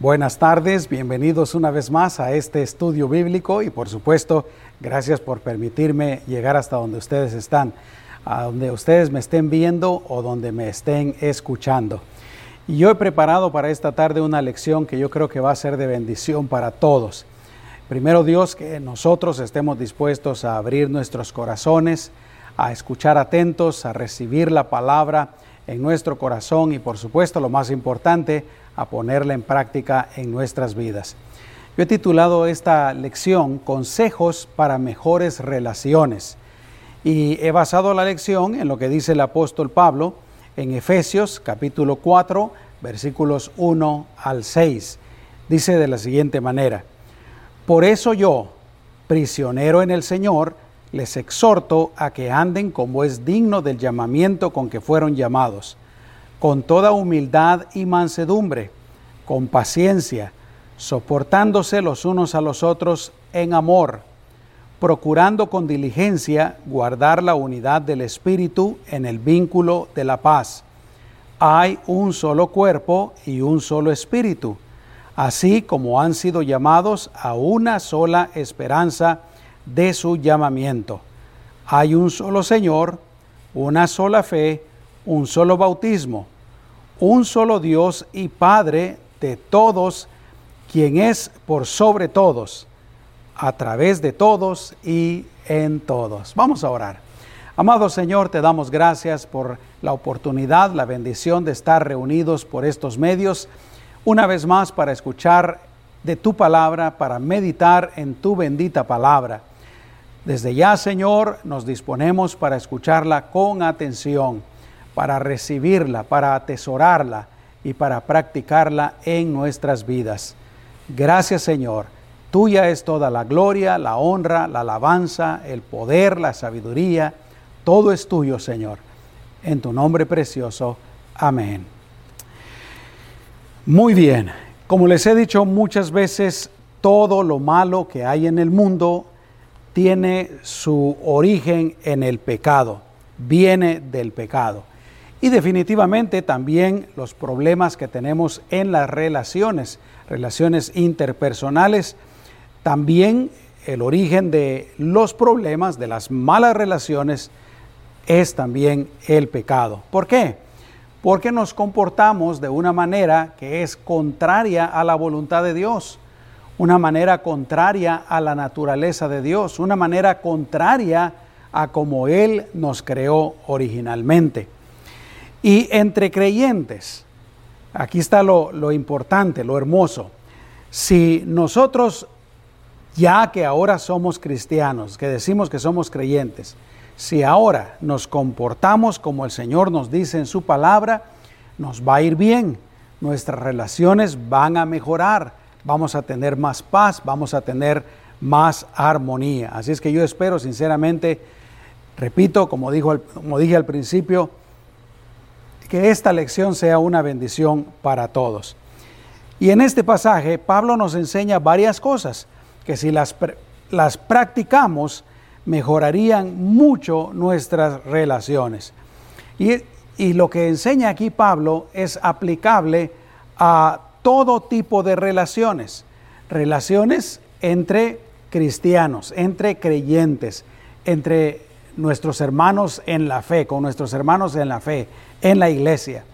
Buenas tardes, bienvenidos una vez más a este estudio bíblico y por supuesto, gracias por permitirme llegar hasta donde ustedes están, a donde ustedes me estén viendo o donde me estén escuchando. Y yo he preparado para esta tarde una lección que yo creo que va a ser de bendición para todos. Primero Dios, que nosotros estemos dispuestos a abrir nuestros corazones, a escuchar atentos, a recibir la palabra en nuestro corazón y por supuesto lo más importante, a ponerla en práctica en nuestras vidas. Yo he titulado esta lección Consejos para mejores relaciones y he basado la lección en lo que dice el apóstol Pablo en Efesios capítulo 4 versículos 1 al 6. Dice de la siguiente manera, Por eso yo, prisionero en el Señor, les exhorto a que anden como es digno del llamamiento con que fueron llamados con toda humildad y mansedumbre, con paciencia, soportándose los unos a los otros en amor, procurando con diligencia guardar la unidad del Espíritu en el vínculo de la paz. Hay un solo cuerpo y un solo Espíritu, así como han sido llamados a una sola esperanza de su llamamiento. Hay un solo Señor, una sola fe, un solo bautismo, un solo Dios y Padre de todos, quien es por sobre todos, a través de todos y en todos. Vamos a orar. Amado Señor, te damos gracias por la oportunidad, la bendición de estar reunidos por estos medios, una vez más para escuchar de tu palabra, para meditar en tu bendita palabra. Desde ya, Señor, nos disponemos para escucharla con atención para recibirla, para atesorarla y para practicarla en nuestras vidas. Gracias Señor. Tuya es toda la gloria, la honra, la alabanza, el poder, la sabiduría. Todo es tuyo, Señor. En tu nombre precioso. Amén. Muy bien. Como les he dicho muchas veces, todo lo malo que hay en el mundo tiene su origen en el pecado, viene del pecado. Y definitivamente también los problemas que tenemos en las relaciones, relaciones interpersonales, también el origen de los problemas, de las malas relaciones, es también el pecado. ¿Por qué? Porque nos comportamos de una manera que es contraria a la voluntad de Dios, una manera contraria a la naturaleza de Dios, una manera contraria a como Él nos creó originalmente. Y entre creyentes, aquí está lo, importante, lo hermoso. Si nosotros, ya que ahora somos cristianos, que decimos que somos creyentes, si ahora nos comportamos como el Señor nos dice en su palabra, nos va a ir bien, nuestras relaciones van a mejorar, vamos a tener más paz, vamos a tener más armonía. Así es que yo espero sinceramente, repito, como, dijo, como dije al principio, que esta lección sea una bendición para todos. Y en este pasaje Pablo nos enseña varias cosas que si las, las practicamos mejorarían mucho nuestras relaciones. Y, y lo que enseña aquí Pablo es aplicable a todo tipo de relaciones, relaciones entre cristianos, entre creyentes, entre nuestros hermanos en la fe, con nuestros hermanos en la fe, en la iglesia.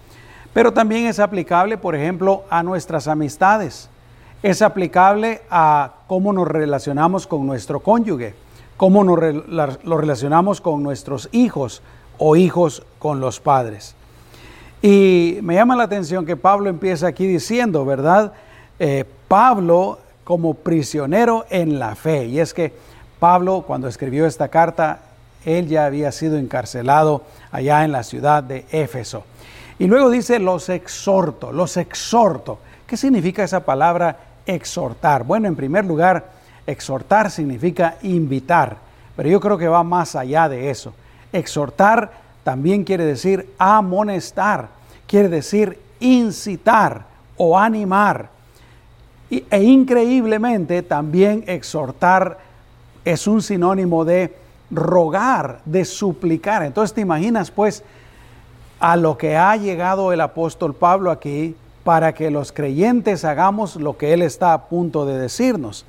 Pero también es aplicable, por ejemplo, a nuestras amistades. Es aplicable a cómo nos relacionamos con nuestro cónyuge, cómo nos lo relacionamos con nuestros hijos o hijos con los padres. Y me llama la atención que Pablo empieza aquí diciendo, ¿verdad? Eh, Pablo como prisionero en la fe. Y es que Pablo cuando escribió esta carta él ya había sido encarcelado allá en la ciudad de Éfeso. Y luego dice, los exhorto, los exhorto. ¿Qué significa esa palabra exhortar? Bueno, en primer lugar, exhortar significa invitar, pero yo creo que va más allá de eso. Exhortar también quiere decir amonestar, quiere decir incitar o animar. e increíblemente también exhortar es un sinónimo de rogar, de suplicar. Entonces te imaginas pues a lo que ha llegado el apóstol Pablo aquí, para que los creyentes hagamos lo que Él está a punto de decirnos.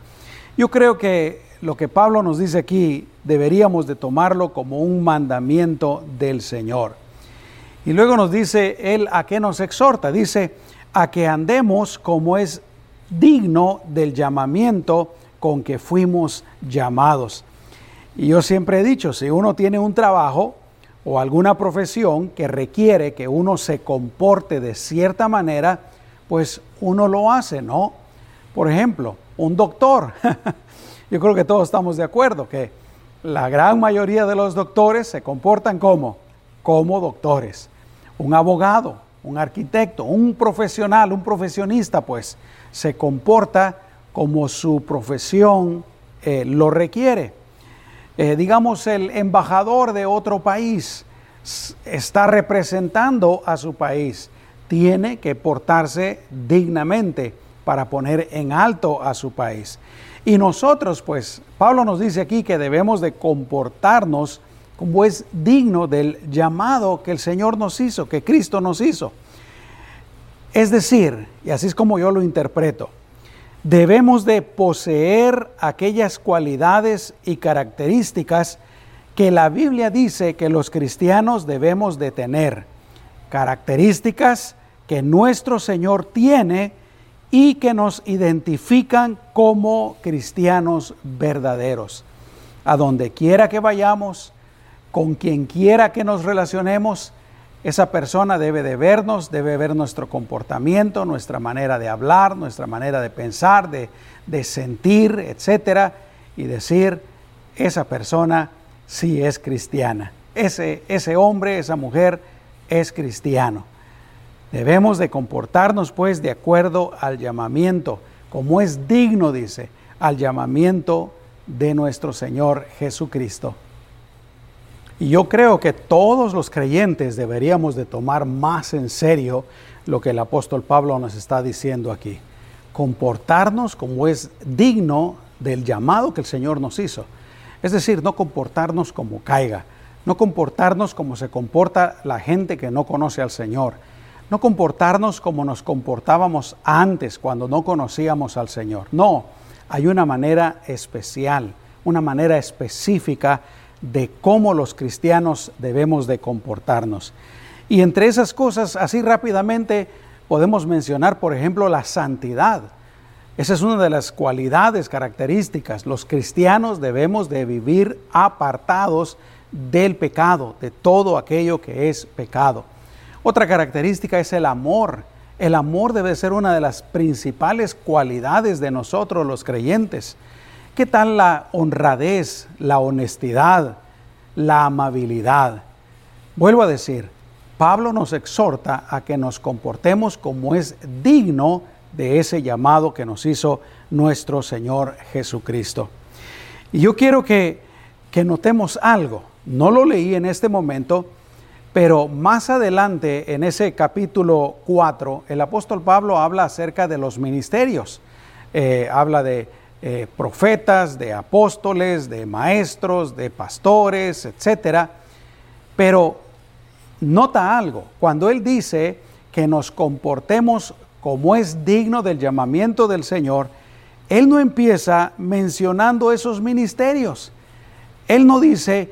Yo creo que lo que Pablo nos dice aquí deberíamos de tomarlo como un mandamiento del Señor. Y luego nos dice Él a qué nos exhorta. Dice, a que andemos como es digno del llamamiento con que fuimos llamados. Y yo siempre he dicho, si uno tiene un trabajo o alguna profesión que requiere que uno se comporte de cierta manera, pues uno lo hace, ¿no? Por ejemplo, un doctor. yo creo que todos estamos de acuerdo que la gran mayoría de los doctores se comportan como, como doctores. Un abogado, un arquitecto, un profesional, un profesionista, pues se comporta como su profesión eh, lo requiere. Eh, digamos, el embajador de otro país está representando a su país, tiene que portarse dignamente para poner en alto a su país. Y nosotros, pues, Pablo nos dice aquí que debemos de comportarnos como es digno del llamado que el Señor nos hizo, que Cristo nos hizo. Es decir, y así es como yo lo interpreto, debemos de poseer aquellas cualidades y características que la Biblia dice que los cristianos debemos de tener. Características que nuestro Señor tiene y que nos identifican como cristianos verdaderos. A donde quiera que vayamos, con quien quiera que nos relacionemos, esa persona debe de vernos, debe ver nuestro comportamiento, nuestra manera de hablar, nuestra manera de pensar, de, sentir, etcétera, y decir, esa persona sí es cristiana. Ese, ese hombre, esa mujer es cristiano. Debemos de comportarnos pues de acuerdo al llamamiento, como es digno, dice, al llamamiento de nuestro Señor Jesucristo. Y yo creo que todos los creyentes deberíamos de tomar más en serio lo que el apóstol Pablo nos está diciendo aquí. Comportarnos como es digno del llamado que el Señor nos hizo. Es decir, no comportarnos como caiga, no comportarnos como se comporta la gente que no conoce al Señor, no comportarnos como nos comportábamos antes cuando no conocíamos al Señor. No, hay una manera especial, una manera específica de cómo los cristianos debemos de comportarnos. Y entre esas cosas, así rápidamente, podemos mencionar, por ejemplo, la santidad. Esa es una de las cualidades características. Los cristianos debemos de vivir apartados del pecado, de todo aquello que es pecado. Otra característica es el amor. El amor debe ser una de las principales cualidades de nosotros los creyentes. ¿Qué tal la honradez, la honestidad, la amabilidad? Vuelvo a decir, Pablo nos exhorta a que nos comportemos como es digno de ese llamado que nos hizo nuestro Señor Jesucristo. Y yo quiero que, notemos algo. No lo leí en este momento, pero más adelante en ese capítulo 4, el apóstol Pablo habla acerca de los ministerios. Eh, habla de eh, profetas, de apóstoles, de maestros, de pastores, etc. Pero nota algo, cuando Él dice que nos comportemos como es digno del llamamiento del Señor, Él no empieza mencionando esos ministerios. Él no dice,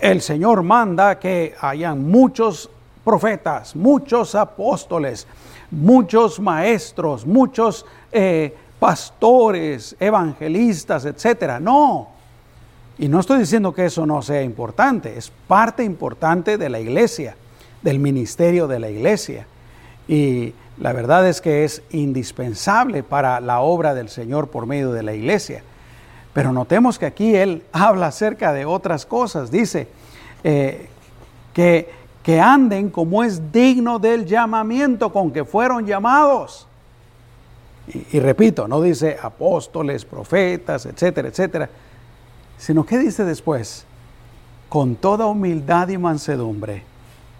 el Señor manda que hayan muchos profetas, muchos apóstoles, muchos maestros, muchos eh, pastores, evangelistas, etcétera. No. Y no estoy diciendo que eso no sea importante, es parte importante de la iglesia, del ministerio de la iglesia. Y la verdad es que es indispensable para la obra del Señor por medio de la iglesia. Pero notemos que aquí Él habla acerca de otras cosas. Dice eh, que, que anden como es digno del llamamiento con que fueron llamados. Y, repito, no dice apóstoles, profetas, etcétera, etcétera, sino que dice después, con toda humildad y mansedumbre,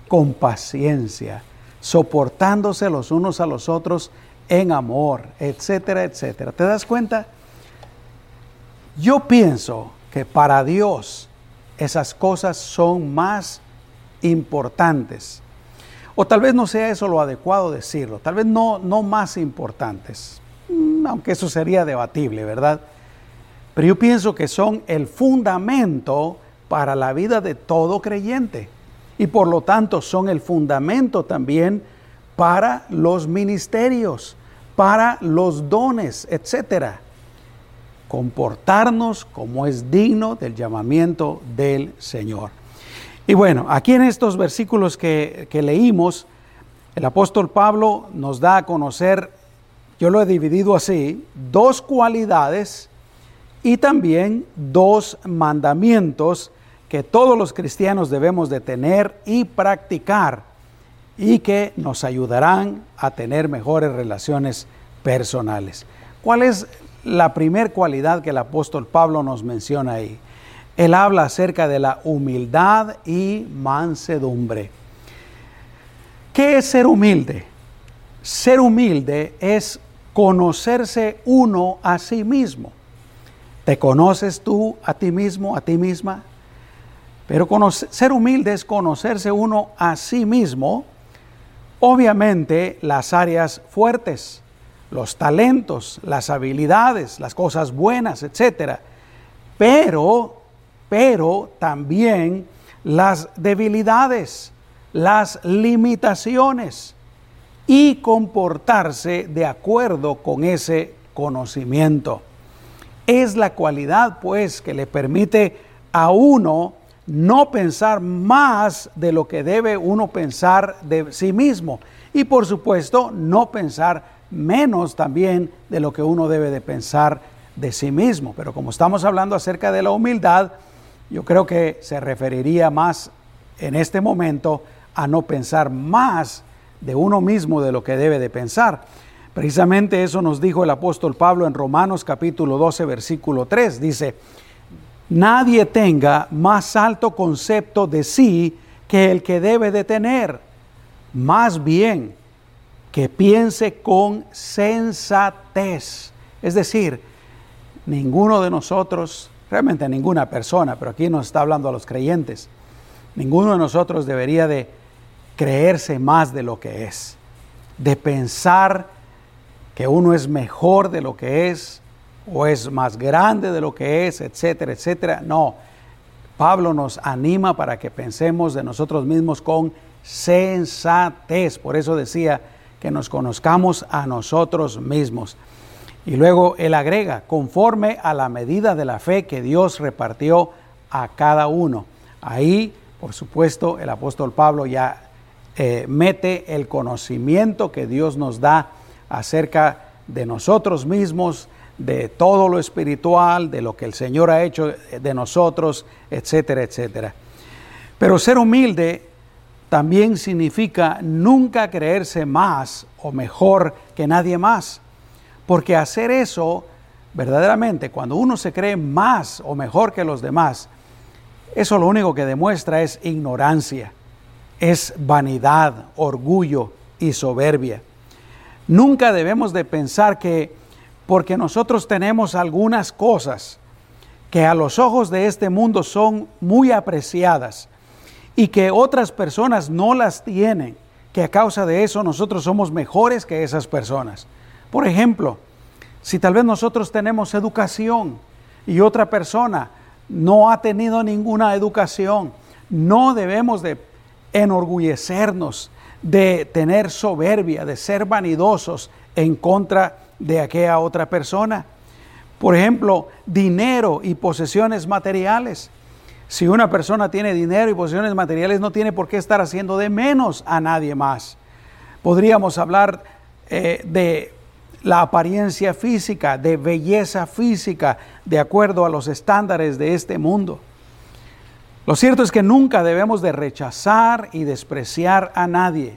con paciencia, soportándose los unos a los otros en amor, etcétera, etcétera. ¿Te das cuenta? Yo pienso que para Dios esas cosas son más importantes. O tal vez no sea eso lo adecuado decirlo, tal vez no, no más importantes, mm, aunque eso sería debatible, ¿verdad? Pero yo pienso que son el fundamento para la vida de todo creyente y por lo tanto son el fundamento también para los ministerios, para los dones, etcétera. Comportarnos como es digno del llamamiento del Señor. Y bueno, aquí en estos versículos que, que leímos, el apóstol Pablo nos da a conocer, yo lo he dividido así, dos cualidades y también dos mandamientos que todos los cristianos debemos de tener y practicar y que nos ayudarán a tener mejores relaciones personales. ¿Cuál es la primera cualidad que el apóstol Pablo nos menciona ahí? Él habla acerca de la humildad y mansedumbre. ¿Qué es ser humilde? Ser humilde es conocerse uno a sí mismo. ¿Te conoces tú a ti mismo, a ti misma? Pero ser humilde es conocerse uno a sí mismo, obviamente las áreas fuertes, los talentos, las habilidades, las cosas buenas, etcétera. Pero, pero también las debilidades, las limitaciones y comportarse de acuerdo con ese conocimiento. Es la cualidad, pues, que le permite a uno no pensar más de lo que debe uno pensar de sí mismo. Y por supuesto, no pensar menos también de lo que uno debe de pensar de sí mismo. Pero como estamos hablando acerca de la humildad, yo creo que se referiría más en este momento a no pensar más de uno mismo de lo que debe de pensar. Precisamente eso nos dijo el apóstol Pablo en Romanos capítulo 12, versículo 3. Dice, nadie tenga más alto concepto de sí que el que debe de tener. Más bien, que piense con sensatez. Es decir, ninguno de nosotros, realmente ninguna persona, pero aquí nos está hablando a los creyentes, ninguno de nosotros debería de creerse más de lo que es, de pensar que uno es mejor de lo que es, o es más grande de lo que es, etcétera, etcétera. No, Pablo nos anima para que pensemos de nosotros mismos con sensatez. Por eso decía que nos conozcamos a nosotros mismos. Y luego él agrega, conforme a la medida de la fe que Dios repartió a cada uno. Ahí, por supuesto, el apóstol Pablo ya eh, mete el conocimiento que Dios nos da acerca de nosotros mismos, de todo lo espiritual, de lo que el Señor ha hecho de nosotros, etcétera, etcétera. Pero ser humilde también significa nunca creerse más o mejor que nadie más. Porque hacer eso, verdaderamente, cuando uno se cree más o mejor que los demás, eso lo único que demuestra es ignorancia, es vanidad, orgullo y soberbia. Nunca debemos de pensar que porque nosotros tenemos algunas cosas que a los ojos de este mundo son muy apreciadas y que otras personas no las tienen, que a causa de eso nosotros somos mejores que esas personas. Por ejemplo, si tal vez nosotros tenemos educación y otra persona no ha tenido ninguna educación, no debemos de enorgullecernos, de tener soberbia, de ser vanidosos en contra de aquella otra persona. Por ejemplo, dinero y posesiones materiales. Si una persona tiene dinero y posesiones materiales, no tiene por qué estar haciendo de menos a nadie más. Podríamos hablar eh, de la apariencia física, de belleza física, de acuerdo a los estándares de este mundo. Lo cierto es que nunca debemos de rechazar y despreciar a nadie.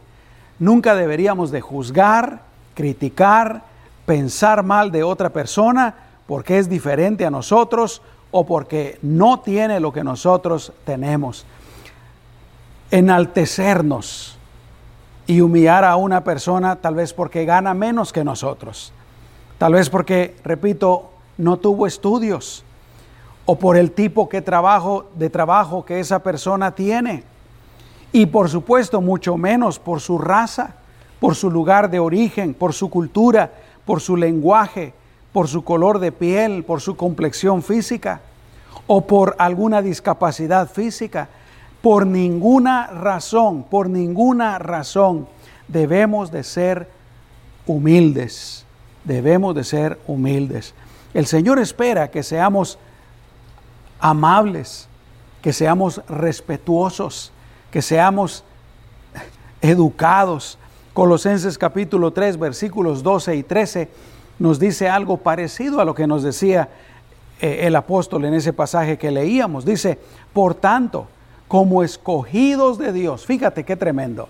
Nunca deberíamos de juzgar, criticar pensar mal de otra persona porque es diferente a nosotros o porque no tiene lo que nosotros tenemos. Enaltecernos y humillar a una persona tal vez porque gana menos que nosotros. Tal vez porque, repito, no tuvo estudios o por el tipo que trabajo, de trabajo que esa persona tiene. y por supuesto mucho menos por su raza, por su lugar de origen, por su cultura, por su lenguaje, por su color de piel, por su complexión física o por alguna discapacidad física. Por ninguna razón, por ninguna razón debemos de ser humildes. Debemos de ser humildes. El Señor espera que seamos amables, que seamos respetuosos, que seamos educados. Colosenses capítulo 3 versículos 12 y 13 nos dice algo parecido a lo que nos decía eh, el apóstol en ese pasaje que leíamos. Dice, por tanto, como escogidos de Dios, fíjate qué tremendo,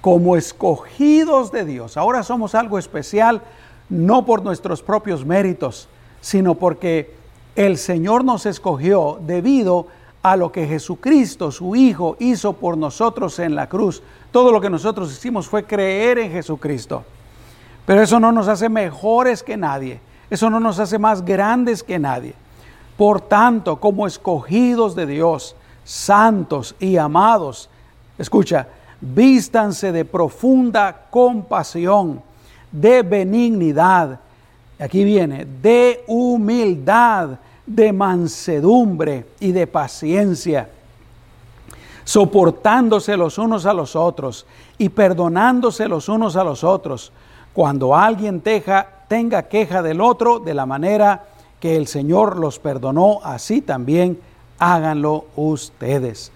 como escogidos de Dios, ahora somos algo especial, no por nuestros propios méritos, sino porque el Señor nos escogió debido a lo que Jesucristo, su Hijo, hizo por nosotros en la cruz. Todo lo que nosotros hicimos fue creer en Jesucristo. Pero eso no nos hace mejores que nadie. Eso no nos hace más grandes que nadie. Por tanto, como escogidos de Dios, santos y amados, escucha, vístanse de profunda compasión, de benignidad, aquí viene, de humildad, de mansedumbre y de paciencia, soportándose los unos a los otros y perdonándose los unos a los otros. Cuando alguien teja, tenga queja del otro de la manera que el Señor los perdonó, así también háganlo ustedes.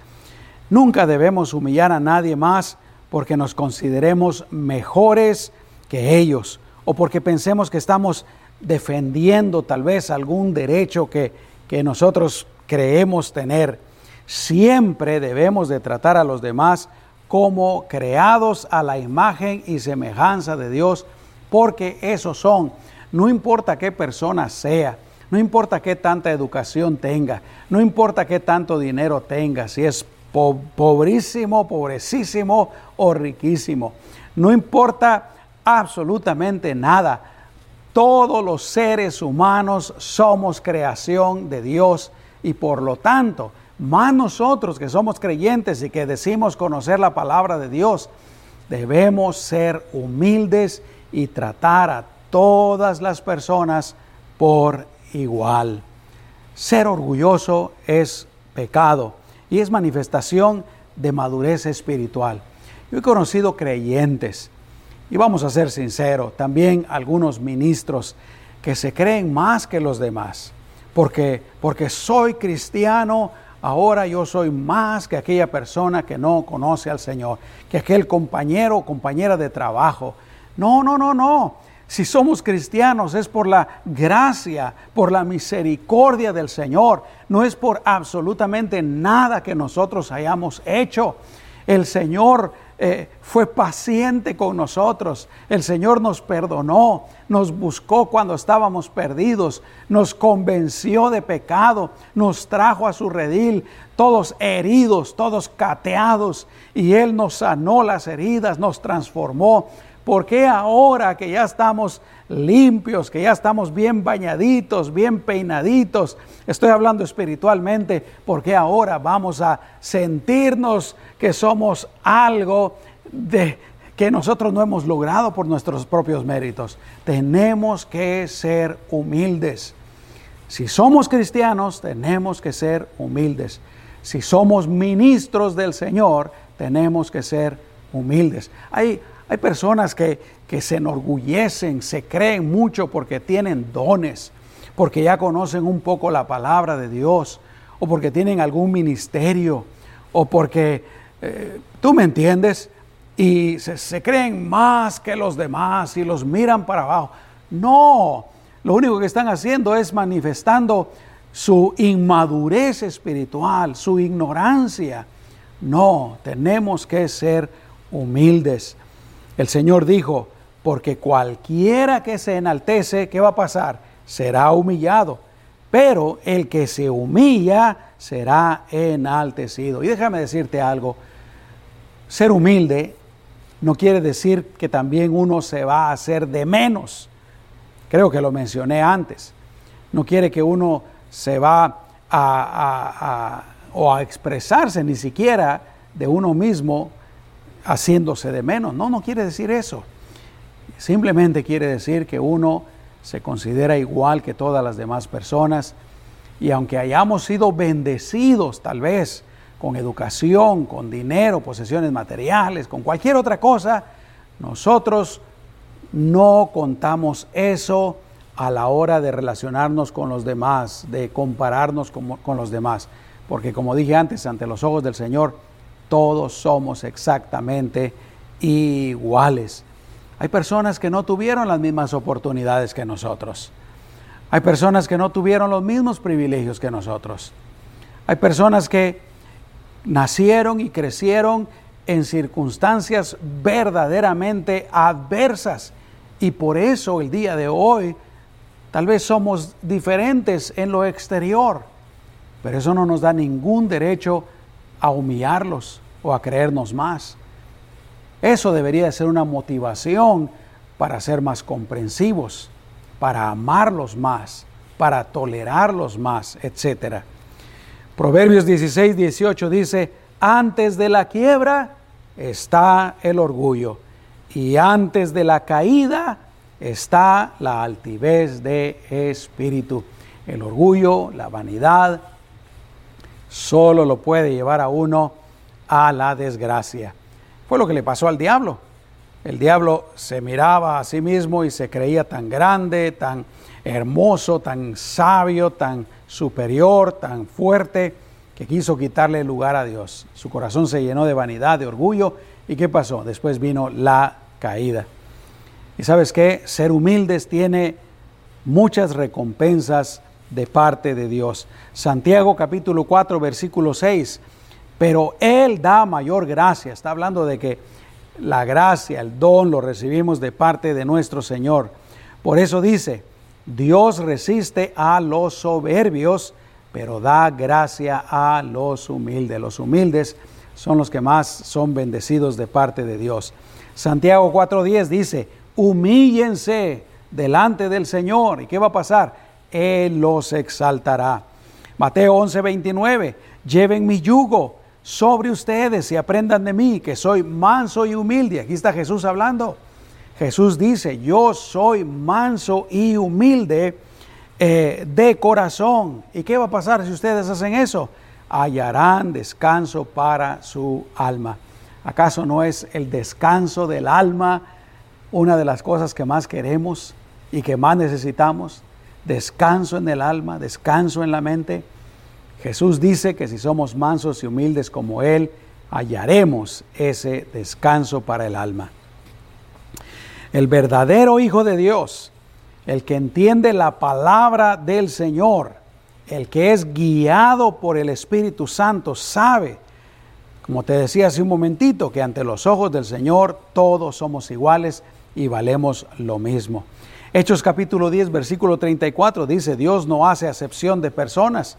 Nunca debemos humillar a nadie más porque nos consideremos mejores que ellos o porque pensemos que estamos defendiendo tal vez algún derecho que, que nosotros creemos tener. Siempre debemos de tratar a los demás como creados a la imagen y semejanza de Dios, porque esos son, no importa qué persona sea, no importa qué tanta educación tenga, no importa qué tanto dinero tenga, si es pobrísimo, pobrecísimo o riquísimo, no importa absolutamente nada. Todos los seres humanos somos creación de Dios y por lo tanto más nosotros que somos creyentes y que decimos conocer la palabra de Dios, debemos ser humildes y tratar a todas las personas por igual. Ser orgulloso es pecado y es manifestación de madurez espiritual. Yo he conocido creyentes, y vamos a ser sinceros, también algunos ministros que se creen más que los demás, porque, porque soy cristiano, ahora yo soy más que aquella persona que no conoce al Señor, que aquel compañero o compañera de trabajo. No, no, no, no. Si somos cristianos es por la gracia, por la misericordia del Señor, no es por absolutamente nada que nosotros hayamos hecho. El Señor eh, fue paciente con nosotros. El Señor nos perdonó, nos buscó cuando estábamos perdidos, nos convenció de pecado, nos trajo a su redil, todos heridos, todos cateados, y Él nos sanó las heridas, nos transformó. ¿Por qué ahora que ya estamos limpios, que ya estamos bien bañaditos, bien peinaditos, estoy hablando espiritualmente, por qué ahora vamos a sentirnos que somos algo de que nosotros no hemos logrado por nuestros propios méritos? Tenemos que ser humildes. Si somos cristianos, tenemos que ser humildes. Si somos ministros del Señor, tenemos que ser humildes. Hay hay personas que, se enorgullecen, se creen mucho porque tienen dones, porque ya conocen un poco la palabra de Dios, o porque tienen algún ministerio, o porque, eh, tú me entiendes, y se, se creen más que los demás y los miran para abajo. No, lo único que están haciendo es manifestando su inmadurez espiritual, su ignorancia. No, tenemos que ser humildes. El Señor dijo, porque cualquiera que se enaltece, ¿qué va a pasar? Será humillado. Pero el que se humilla será enaltecido. Y déjame decirte algo, ser humilde no quiere decir que también uno se va a hacer de menos. Creo que lo mencioné antes. No quiere que uno se va a, o a expresarse ni siquiera de uno mismo haciéndose de menos. No, no quiere decir eso. Simplemente quiere decir que uno se considera igual que todas las demás personas y aunque hayamos sido bendecidos tal vez con educación, con dinero, posesiones materiales, con cualquier otra cosa, nosotros no contamos eso a la hora de relacionarnos con los demás, de compararnos con, con, los demás. Porque como dije antes, ante los ojos del Señor, todos somos exactamente iguales. Hay personas que no tuvieron las mismas oportunidades que nosotros. Hay personas que no tuvieron los mismos privilegios que nosotros. Hay personas que nacieron y crecieron en circunstancias verdaderamente adversas. Y por eso el día de hoy tal vez somos diferentes en lo exterior. Pero eso no nos da ningún derecho a humillarlos o a creernos más. Eso debería ser una motivación para ser más comprensivos, para amarlos más, para tolerarlos más, etc. Proverbios 16, 18 dice, antes de la quiebra está el orgullo y antes de la caída está la altivez de espíritu. El orgullo, la vanidad, solo lo puede llevar a uno a la desgracia. Fue lo que le pasó al diablo. El diablo se miraba a sí mismo y se creía tan grande, tan hermoso, tan sabio, tan superior, tan fuerte, que quiso quitarle lugar a Dios. Su corazón se llenó de vanidad, de orgullo. ¿Y qué pasó? Después vino la caída. Y sabes qué? Ser humildes tiene muchas recompensas de parte de Dios. Santiago capítulo 4, versículo 6 pero Él da mayor gracia. Está hablando de que la gracia, el don lo recibimos de parte de nuestro Señor. Por eso dice, Dios resiste a los soberbios, pero da gracia a los humildes. Los humildes son los que más son bendecidos de parte de Dios. Santiago 4.10 dice, humíllense delante del Señor. ¿Y qué va a pasar? Él los exaltará. Mateo 11.29, lleven mi yugo sobre ustedes y aprendan de mí, que soy manso y humilde. Aquí está Jesús hablando. Jesús dice, yo soy manso y humilde eh, de corazón. ¿Y qué va a pasar si ustedes hacen eso? Hallarán descanso para su alma. ¿Acaso no es el descanso del alma una de las cosas que más queremos y que más necesitamos? Descanso en el alma, descanso en la mente. Jesús dice que si somos mansos y humildes como Él, hallaremos ese descanso para el alma. El verdadero Hijo de Dios, el que entiende la palabra del Señor, el que es guiado por el Espíritu Santo, sabe, como te decía hace un momentito, que ante los ojos del Señor todos somos iguales y valemos lo mismo. Hechos capítulo 10, versículo 34 dice, Dios no hace acepción de personas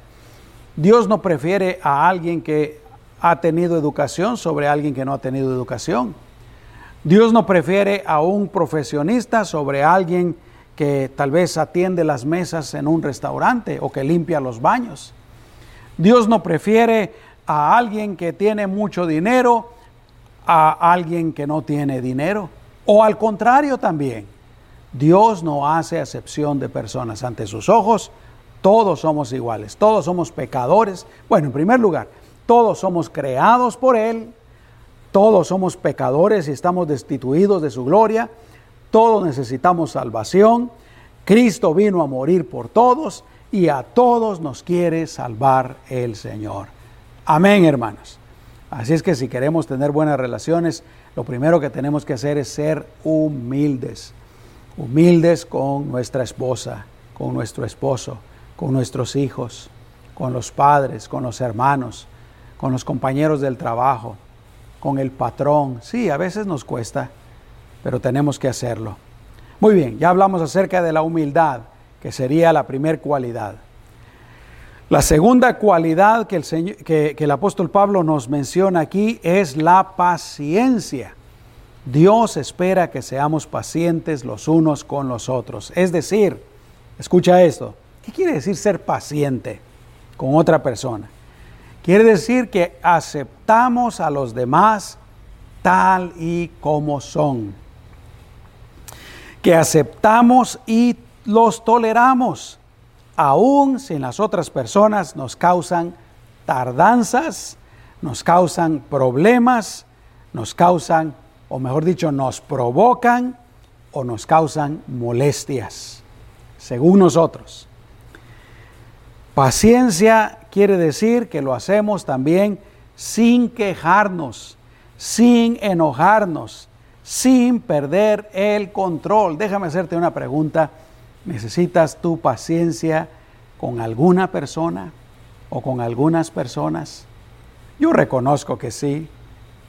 Dios no prefiere a alguien que ha tenido educación sobre alguien que no ha tenido educación. Dios no prefiere a un profesionista sobre alguien que tal vez atiende las mesas en un restaurante o que limpia los baños. Dios no prefiere a alguien que tiene mucho dinero a alguien que no tiene dinero. O al contrario también. Dios no hace acepción de personas ante sus ojos todos somos iguales, todos somos pecadores. Bueno, en primer lugar, todos somos creados por Él, todos somos pecadores y estamos destituidos de su gloria, todos necesitamos salvación. Cristo vino a morir por todos y a todos nos quiere salvar el Señor. Amén, hermanos. Así es que si queremos tener buenas relaciones, lo primero que tenemos que hacer es ser humildes. Humildes con nuestra esposa, con nuestro esposo con nuestros hijos, con los padres, con los hermanos, con los compañeros del trabajo, con el patrón. Sí, a veces nos cuesta, pero tenemos que hacerlo. Muy bien, ya hablamos acerca de la humildad, que sería la primera cualidad. La segunda cualidad que el, que el apóstol Pablo nos menciona aquí es la paciencia. Dios espera que seamos pacientes los unos con los otros. Es decir, escucha esto, ¿Qué quiere decir ser paciente con otra persona? Quiere decir que aceptamos a los demás tal y como son. Que aceptamos y los toleramos, aun si las otras personas nos causan tardanzas, nos causan problemas, nos causan, o mejor dicho, nos provocan o nos causan molestias, según nosotros. Paciencia quiere decir que lo hacemos también sin quejarnos, sin enojarnos, sin perder el control. Déjame hacerte una pregunta. ¿Necesitas tu paciencia con alguna persona o con algunas personas? Yo reconozco que sí,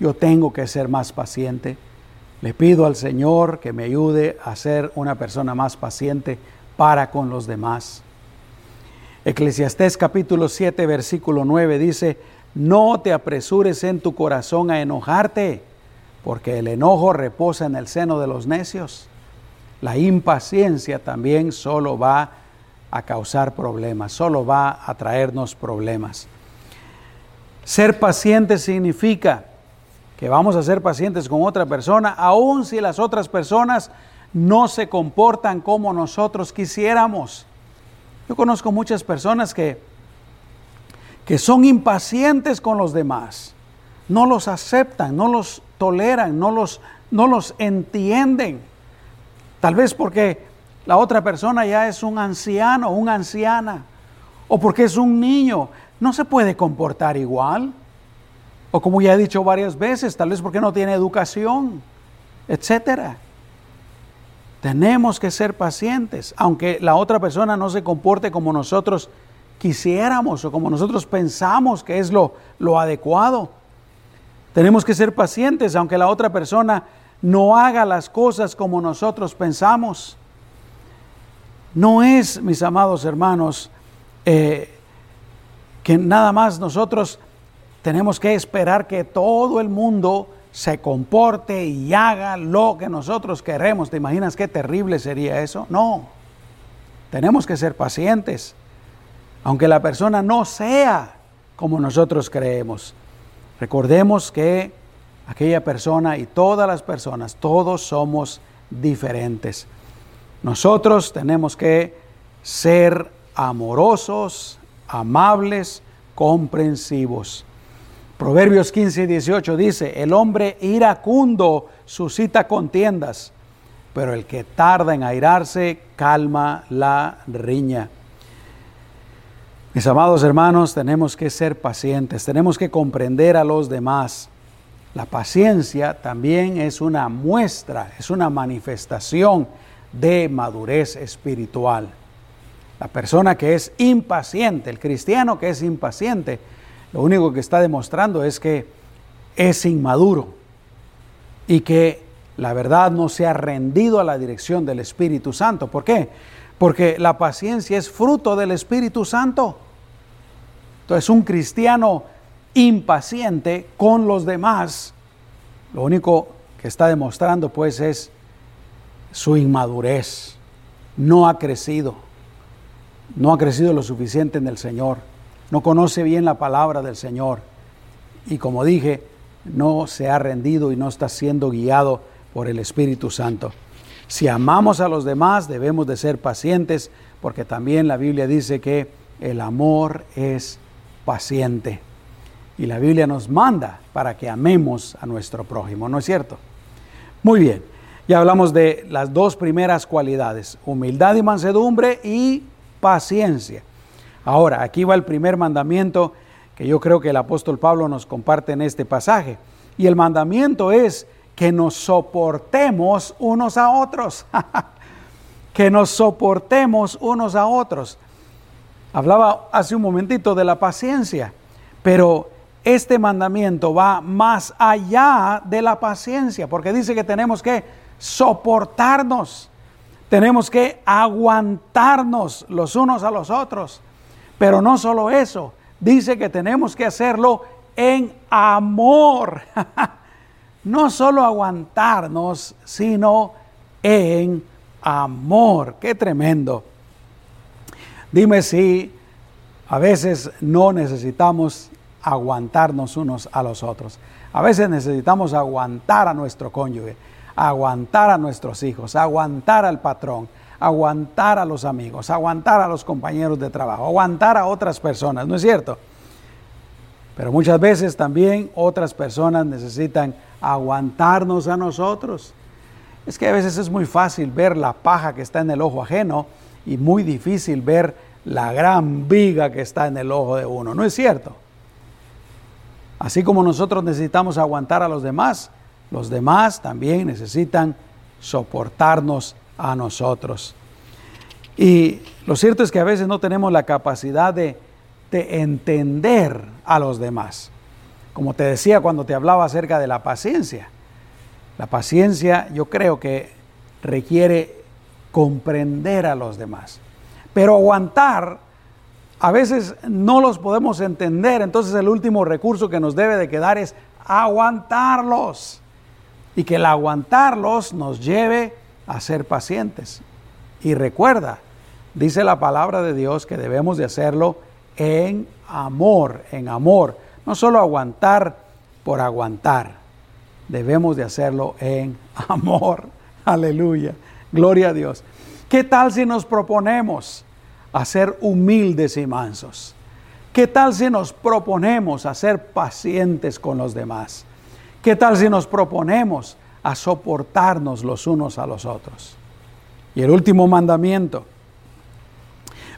yo tengo que ser más paciente. Le pido al Señor que me ayude a ser una persona más paciente para con los demás. Eclesiastés capítulo 7 versículo 9 dice, no te apresures en tu corazón a enojarte, porque el enojo reposa en el seno de los necios. La impaciencia también solo va a causar problemas, solo va a traernos problemas. Ser paciente significa que vamos a ser pacientes con otra persona, aun si las otras personas no se comportan como nosotros quisiéramos. Yo conozco muchas personas que, que son impacientes con los demás, no los aceptan, no los toleran, no los, no los entienden. Tal vez porque la otra persona ya es un anciano, una anciana, o porque es un niño, no se puede comportar igual. O como ya he dicho varias veces, tal vez porque no tiene educación, etcétera. Tenemos que ser pacientes, aunque la otra persona no se comporte como nosotros quisiéramos o como nosotros pensamos que es lo, lo adecuado. Tenemos que ser pacientes, aunque la otra persona no haga las cosas como nosotros pensamos. No es, mis amados hermanos, eh, que nada más nosotros tenemos que esperar que todo el mundo se comporte y haga lo que nosotros queremos. ¿Te imaginas qué terrible sería eso? No. Tenemos que ser pacientes, aunque la persona no sea como nosotros creemos. Recordemos que aquella persona y todas las personas, todos somos diferentes. Nosotros tenemos que ser amorosos, amables, comprensivos. Proverbios 15 y 18 dice, el hombre iracundo suscita contiendas, pero el que tarda en airarse calma la riña. Mis amados hermanos, tenemos que ser pacientes, tenemos que comprender a los demás. La paciencia también es una muestra, es una manifestación de madurez espiritual. La persona que es impaciente, el cristiano que es impaciente, lo único que está demostrando es que es inmaduro y que la verdad no se ha rendido a la dirección del Espíritu Santo. ¿Por qué? Porque la paciencia es fruto del Espíritu Santo. Entonces un cristiano impaciente con los demás, lo único que está demostrando pues es su inmadurez. No ha crecido, no ha crecido lo suficiente en el Señor no conoce bien la palabra del Señor y como dije, no se ha rendido y no está siendo guiado por el Espíritu Santo. Si amamos a los demás, debemos de ser pacientes, porque también la Biblia dice que el amor es paciente. Y la Biblia nos manda para que amemos a nuestro prójimo, ¿no es cierto? Muy bien, ya hablamos de las dos primeras cualidades, humildad y mansedumbre y paciencia. Ahora, aquí va el primer mandamiento que yo creo que el apóstol Pablo nos comparte en este pasaje. Y el mandamiento es que nos soportemos unos a otros. que nos soportemos unos a otros. Hablaba hace un momentito de la paciencia, pero este mandamiento va más allá de la paciencia, porque dice que tenemos que soportarnos, tenemos que aguantarnos los unos a los otros. Pero no solo eso, dice que tenemos que hacerlo en amor. no solo aguantarnos, sino en amor. Qué tremendo. Dime si a veces no necesitamos aguantarnos unos a los otros. A veces necesitamos aguantar a nuestro cónyuge, aguantar a nuestros hijos, aguantar al patrón, aguantar a los amigos, aguantar a los compañeros de trabajo, aguantar a otras personas, ¿no es cierto? Pero muchas veces también otras personas necesitan aguantarnos a nosotros. Es que a veces es muy fácil ver la paja que está en el ojo ajeno y muy difícil ver la gran viga que está en el ojo de uno, ¿no es cierto? Así como nosotros necesitamos aguantar a los demás, los demás también necesitan soportarnos a nosotros. Y lo cierto es que a veces no tenemos la capacidad de, entender a los demás. Como te decía cuando te hablaba acerca de la paciencia. La paciencia yo creo que requiere comprender a los demás. Pero aguantar a veces no los podemos entender, entonces el último recurso que nos debe de quedar es aguantarlos. Y que el aguantarlos nos lleve a ser pacientes. Y recuerda, dice la palabra de Dios que debemos de hacerlo en amor, en amor. No solo aguantar por aguantar, debemos de hacerlo en amor. Aleluya. Gloria a Dios. ¿Qué tal si nos proponemos a ser humildes y mansos? ¿Qué tal si nos proponemos a ser pacientes con los demás? ¿Qué tal si nos proponemos a soportarnos los unos a los otros? Y el último mandamiento,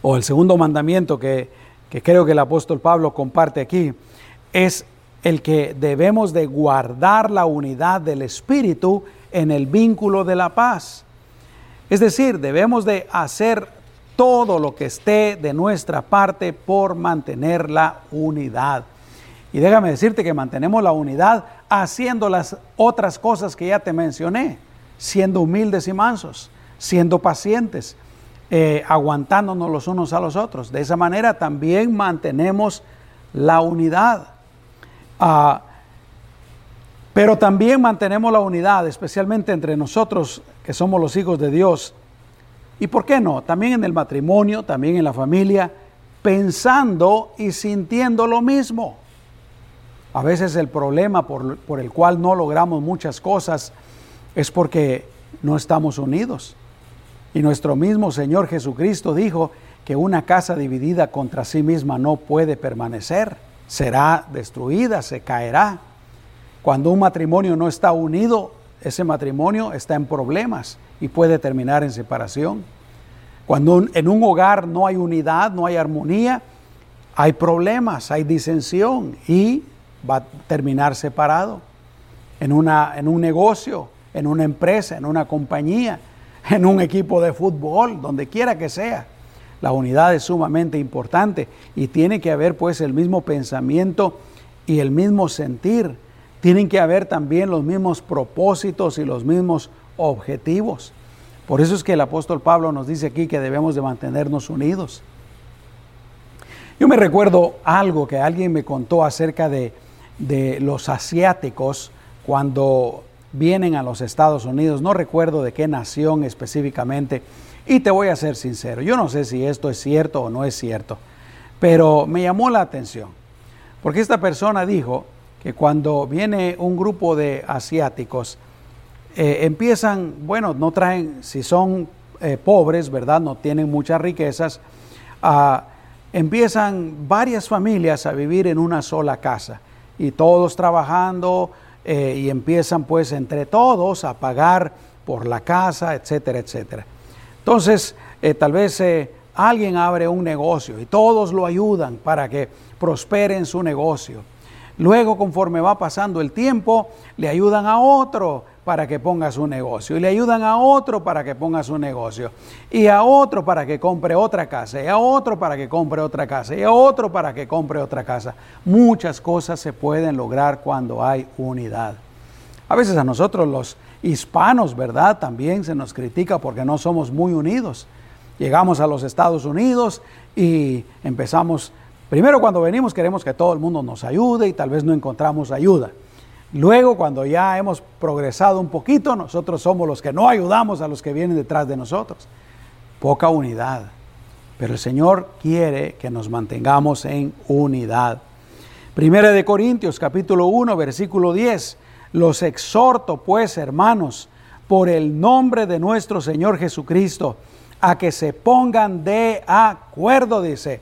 o el segundo mandamiento que, que creo que el apóstol Pablo comparte aquí, es el que debemos de guardar la unidad del Espíritu en el vínculo de la paz. Es decir, debemos de hacer todo lo que esté de nuestra parte por mantener la unidad. Y déjame decirte que mantenemos la unidad haciendo las otras cosas que ya te mencioné, siendo humildes y mansos, siendo pacientes, eh, aguantándonos los unos a los otros. De esa manera también mantenemos la unidad. Ah, pero también mantenemos la unidad, especialmente entre nosotros que somos los hijos de Dios. ¿Y por qué no? También en el matrimonio, también en la familia, pensando y sintiendo lo mismo. A veces el problema por, el cual no logramos muchas cosas es porque no estamos unidos. Y nuestro mismo Señor Jesucristo dijo que una casa dividida contra sí misma no puede permanecer, será destruida, se caerá. Cuando un matrimonio no está unido, ese matrimonio está en problemas y puede terminar en separación. Cuando en un hogar no hay unidad, no hay armonía, hay problemas, hay disensión y va a terminar separado. En, una, en un negocio, en una empresa, en una compañía, en un equipo de fútbol, donde quiera que sea. La unidad es sumamente importante y tiene que haber pues el mismo pensamiento y el mismo sentir tienen que haber también los mismos propósitos y los mismos objetivos. Por eso es que el apóstol Pablo nos dice aquí que debemos de mantenernos unidos. Yo me recuerdo algo que alguien me contó acerca de, de los asiáticos cuando vienen a los Estados Unidos. No recuerdo de qué nación específicamente. Y te voy a ser sincero, yo no sé si esto es cierto o no es cierto, pero me llamó la atención. Porque esta persona dijo que cuando viene un grupo de asiáticos, eh, empiezan, bueno, no traen, si son eh, pobres, ¿verdad? No tienen muchas riquezas, ah, empiezan varias familias a vivir en una sola casa y todos trabajando eh, y empiezan pues entre todos a pagar por la casa, etcétera, etcétera. Entonces, tal vez alguien abre un negocio y todos lo ayudan para que prospere en su negocio. Luego, conforme va pasando el tiempo, le ayudan a otro para que ponga su negocio. Y le ayudan a otro para que ponga su negocio. Y a otro para que compre otra casa. Y a otro para que compre otra casa. Y a otro para que compre otra casa. Muchas cosas se pueden lograr cuando hay unidad. A veces a nosotros los hispanos, ¿verdad? También se nos critica porque no somos muy unidos. Llegamos a los Estados Unidos y empezamos Primero cuando venimos queremos que todo el mundo nos ayude y tal vez no encontramos ayuda. Luego cuando ya hemos progresado un poquito, nosotros somos los que no ayudamos a los que vienen detrás de nosotros. Poca unidad. Pero el Señor quiere que nos mantengamos en unidad. Primera de Corintios capítulo 1 versículo 10. Los exhorto pues, hermanos, por el nombre de nuestro Señor Jesucristo, a que se pongan de acuerdo, dice,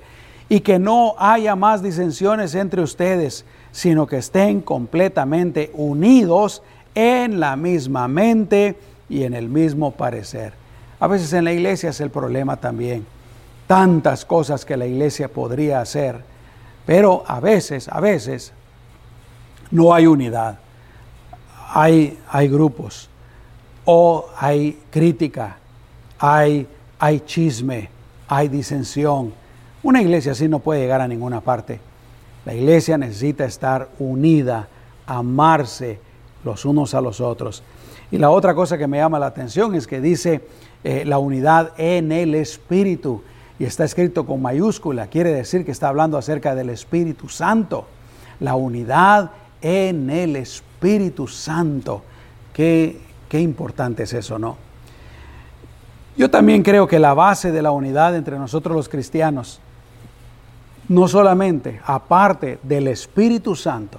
y que no haya más disensiones entre ustedes, sino que estén completamente unidos en la misma mente y en el mismo parecer. A veces en la iglesia es el problema también. Tantas cosas que la iglesia podría hacer, pero a veces, a veces, no hay unidad. Hay, hay grupos, o hay crítica, hay, hay chisme, hay disensión. Una iglesia así no puede llegar a ninguna parte. La iglesia necesita estar unida, amarse los unos a los otros. Y la otra cosa que me llama la atención es que dice eh, la unidad en el Espíritu y está escrito con mayúscula, quiere decir que está hablando acerca del Espíritu Santo. La unidad en el Espíritu Santo. Qué, qué importante es eso, ¿no? Yo también creo que la base de la unidad entre nosotros los cristianos, no solamente aparte del Espíritu Santo,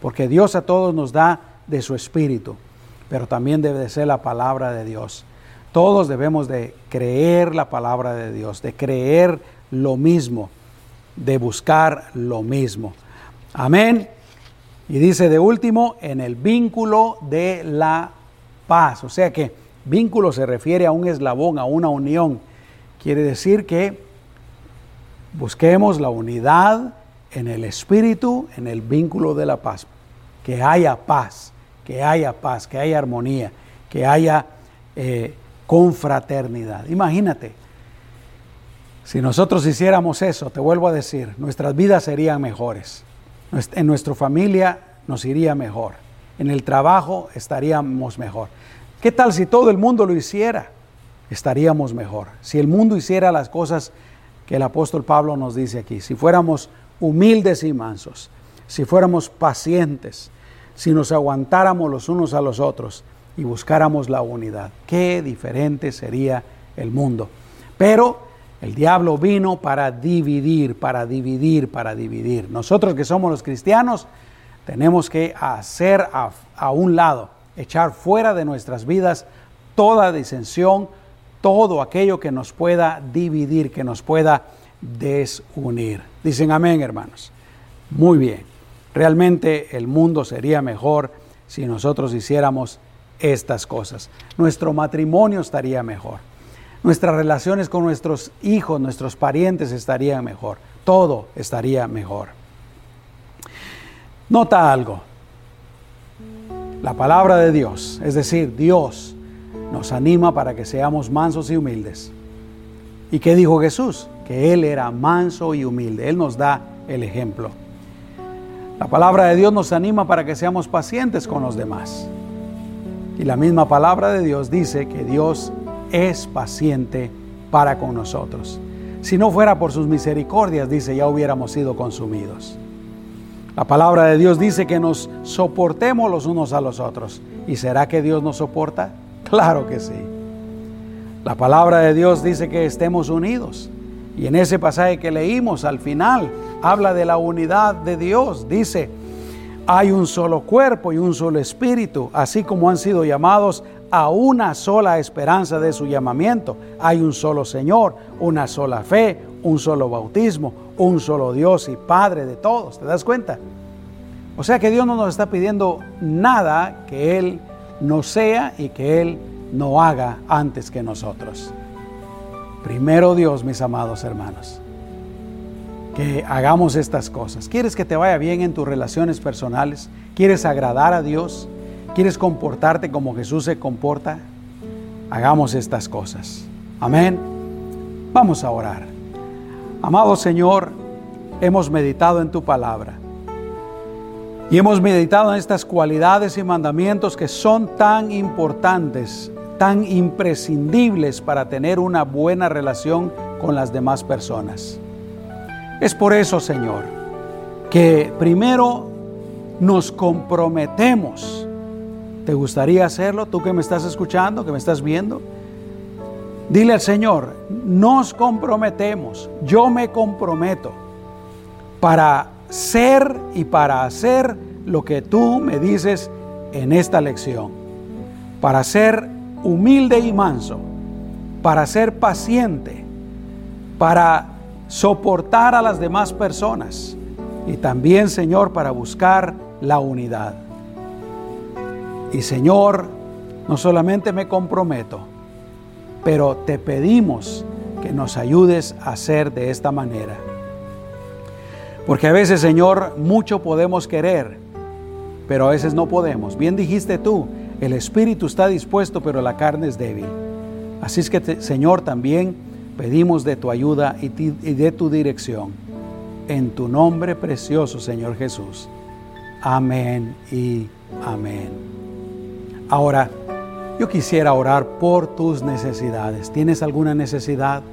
porque Dios a todos nos da de su Espíritu, pero también debe de ser la palabra de Dios. Todos debemos de creer la palabra de Dios, de creer lo mismo, de buscar lo mismo. Amén. Y dice de último, en el vínculo de la paz. O sea que vínculo se refiere a un eslabón, a una unión. Quiere decir que busquemos la unidad en el espíritu, en el vínculo de la paz. Que haya paz, que haya paz, que haya armonía, que haya eh, confraternidad. Imagínate, si nosotros hiciéramos eso, te vuelvo a decir, nuestras vidas serían mejores. En nuestra familia nos iría mejor. En el trabajo estaríamos mejor. ¿Qué tal si todo el mundo lo hiciera? Estaríamos mejor. Si el mundo hiciera las cosas que el apóstol Pablo nos dice aquí, si fuéramos humildes y mansos, si fuéramos pacientes, si nos aguantáramos los unos a los otros, y buscáramos la unidad. Qué diferente sería el mundo. Pero el diablo vino para dividir, para dividir, para dividir. Nosotros que somos los cristianos tenemos que hacer a, un lado, echar fuera de nuestras vidas toda disensión, todo aquello que nos pueda dividir, que nos pueda desunir. Dicen amén, hermanos. Muy bien. Realmente el mundo sería mejor si nosotros hiciéramos estas cosas. Nuestro matrimonio estaría mejor. Nuestras relaciones con nuestros hijos, nuestros parientes estarían mejor. Todo estaría mejor. Nota algo. La palabra de Dios, es decir, Dios nos anima para que seamos mansos y humildes. ¿Y qué dijo Jesús? Que Él era manso y humilde. Él nos da el ejemplo. La palabra de Dios nos anima para que seamos pacientes con los demás. Y la misma palabra de Dios dice que Dios es paciente para con nosotros. Si no fuera por sus misericordias, dice, ya hubiéramos sido consumidos. La palabra de Dios dice que nos soportemos los unos a los otros. ¿Y será que Dios nos soporta? Claro que sí. La palabra de Dios dice que estemos unidos. Y en ese pasaje que leímos al final, habla de la unidad de Dios. Dice, hay un solo cuerpo y un solo espíritu, así como han sido llamados a una sola esperanza de su llamamiento. Hay un solo Señor, una sola fe, un solo bautismo, un solo Dios y Padre de todos. ¿Te das cuenta? O sea que Dios no nos está pidiendo nada que Él no sea y que Él no haga antes que nosotros. Primero Dios, mis amados hermanos que hagamos estas cosas. ¿Quieres que te vaya bien en tus relaciones personales? ¿Quieres agradar a Dios? ¿Quieres comportarte como Jesús se comporta? Hagamos estas cosas. Amén. Vamos a orar. Amado Señor, hemos meditado en tu palabra. Y hemos meditado en estas cualidades y mandamientos que son tan importantes, tan imprescindibles para tener una buena relación con las demás personas. Es por eso, Señor, que primero nos comprometemos. ¿Te gustaría hacerlo? Tú que me estás escuchando, que me estás viendo. Dile al Señor, nos comprometemos, yo me comprometo para ser y para hacer lo que tú me dices en esta lección. Para ser humilde y manso, para ser paciente, para soportar a las demás personas y también, Señor, para buscar la unidad. Y Señor, no solamente me comprometo, pero te pedimos que nos ayudes a hacer de esta manera. Porque a veces, Señor, mucho podemos querer, pero a veces no podemos. Bien dijiste tú, el espíritu está dispuesto, pero la carne es débil. Así es que, Señor, también pedimos de tu ayuda y de tu dirección. En tu nombre precioso, Señor Jesús. Amén y amén. Ahora, yo quisiera orar por tus necesidades. ¿Tienes alguna necesidad?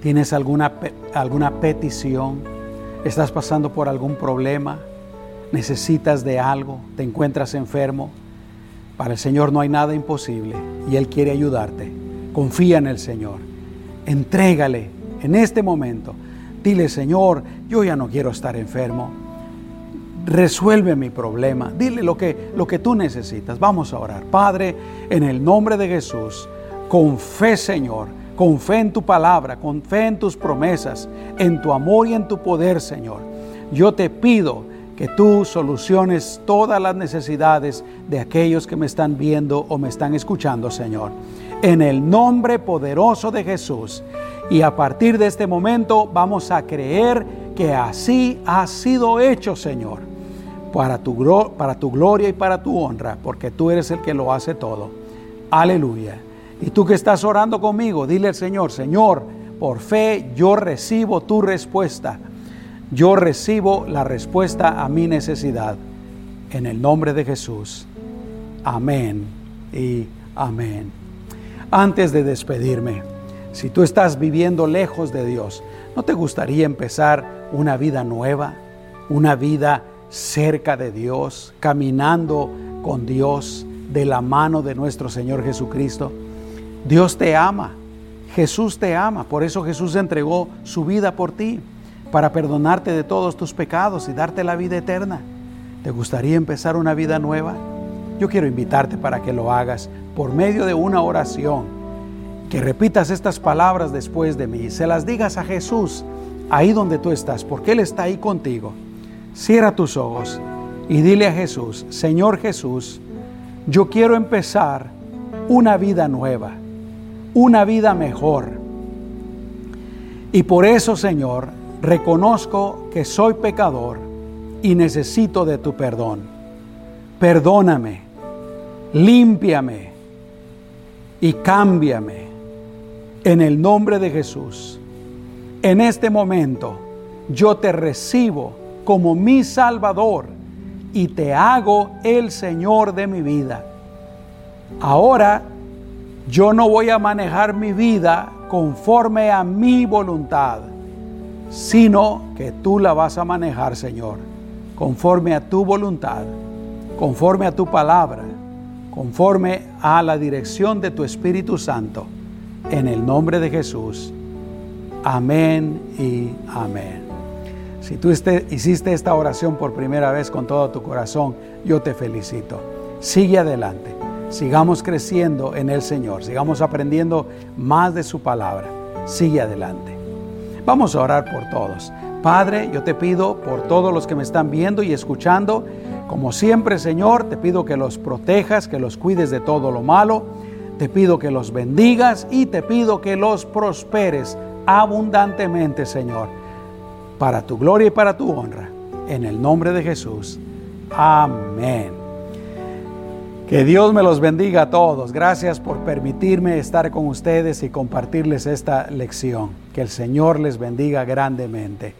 ¿Tienes alguna, alguna petición? ¿Estás pasando por algún problema? ¿Necesitas de algo? ¿Te encuentras enfermo? Para el Señor no hay nada imposible y Él quiere ayudarte. Confía en el Señor. Entrégale en este momento. Dile, Señor, yo ya no quiero estar enfermo. Resuelve mi problema. Dile lo que, lo que tú necesitas. Vamos a orar. Padre, en el nombre de Jesús, con fe, Señor, con fe en tu palabra, con fe en tus promesas, en tu amor y en tu poder, Señor. Yo te pido que tú soluciones todas las necesidades de aquellos que me están viendo o me están escuchando, Señor. En el nombre poderoso de Jesús. Y a partir de este momento vamos a creer que así ha sido hecho, Señor, para tu, para tu gloria y para tu honra, porque tú eres el que lo hace todo. Aleluya. Y tú que estás orando conmigo, dile al Señor, Señor, por fe yo recibo tu respuesta. Yo recibo la respuesta a mi necesidad. En el nombre de Jesús. Amén y amén. Antes de despedirme, si tú estás viviendo lejos de Dios, ¿no te gustaría empezar una vida nueva? Una vida cerca de Dios, caminando con Dios de la mano de nuestro Señor Jesucristo. Dios te ama, Jesús te ama, por eso Jesús entregó su vida por ti, para perdonarte de todos tus pecados y darte la vida eterna. ¿Te gustaría empezar una vida nueva? Yo quiero invitarte para que lo hagas por medio de una oración, que repitas estas palabras después de mí, se las digas a Jesús ahí donde tú estás, porque Él está ahí contigo. Cierra tus ojos y dile a Jesús, Señor Jesús, yo quiero empezar una vida nueva una vida mejor. Y por eso, Señor, reconozco que soy pecador y necesito de tu perdón. Perdóname, límpiame y cámbiame en el nombre de Jesús. En este momento yo te recibo como mi Salvador y te hago el Señor de mi vida. Ahora yo no voy a manejar mi vida conforme a mi voluntad, sino que tú la vas a manejar, Señor, conforme a tu voluntad, conforme a tu palabra, conforme a la dirección de tu Espíritu Santo, en el nombre de Jesús. Amén y amén. Si tú este, hiciste esta oración por primera vez con todo tu corazón, yo te felicito. Sigue adelante sigamos creciendo en el Señor, sigamos aprendiendo más de su palabra. Sigue adelante. Vamos a orar por todos. Padre, yo te pido por todos los que me están viendo y escuchando, como siempre, Señor, te pido que los protejas, que los cuides de todo lo malo. Te pido que los bendigas y te pido que los prosperes abundantemente, Señor, para tu gloria y para tu honra. En el nombre de Jesús. Amén. Que Dios me los bendiga a todos. Gracias por permitirme estar con ustedes y compartirles esta lección. Que el Señor les bendiga grandemente.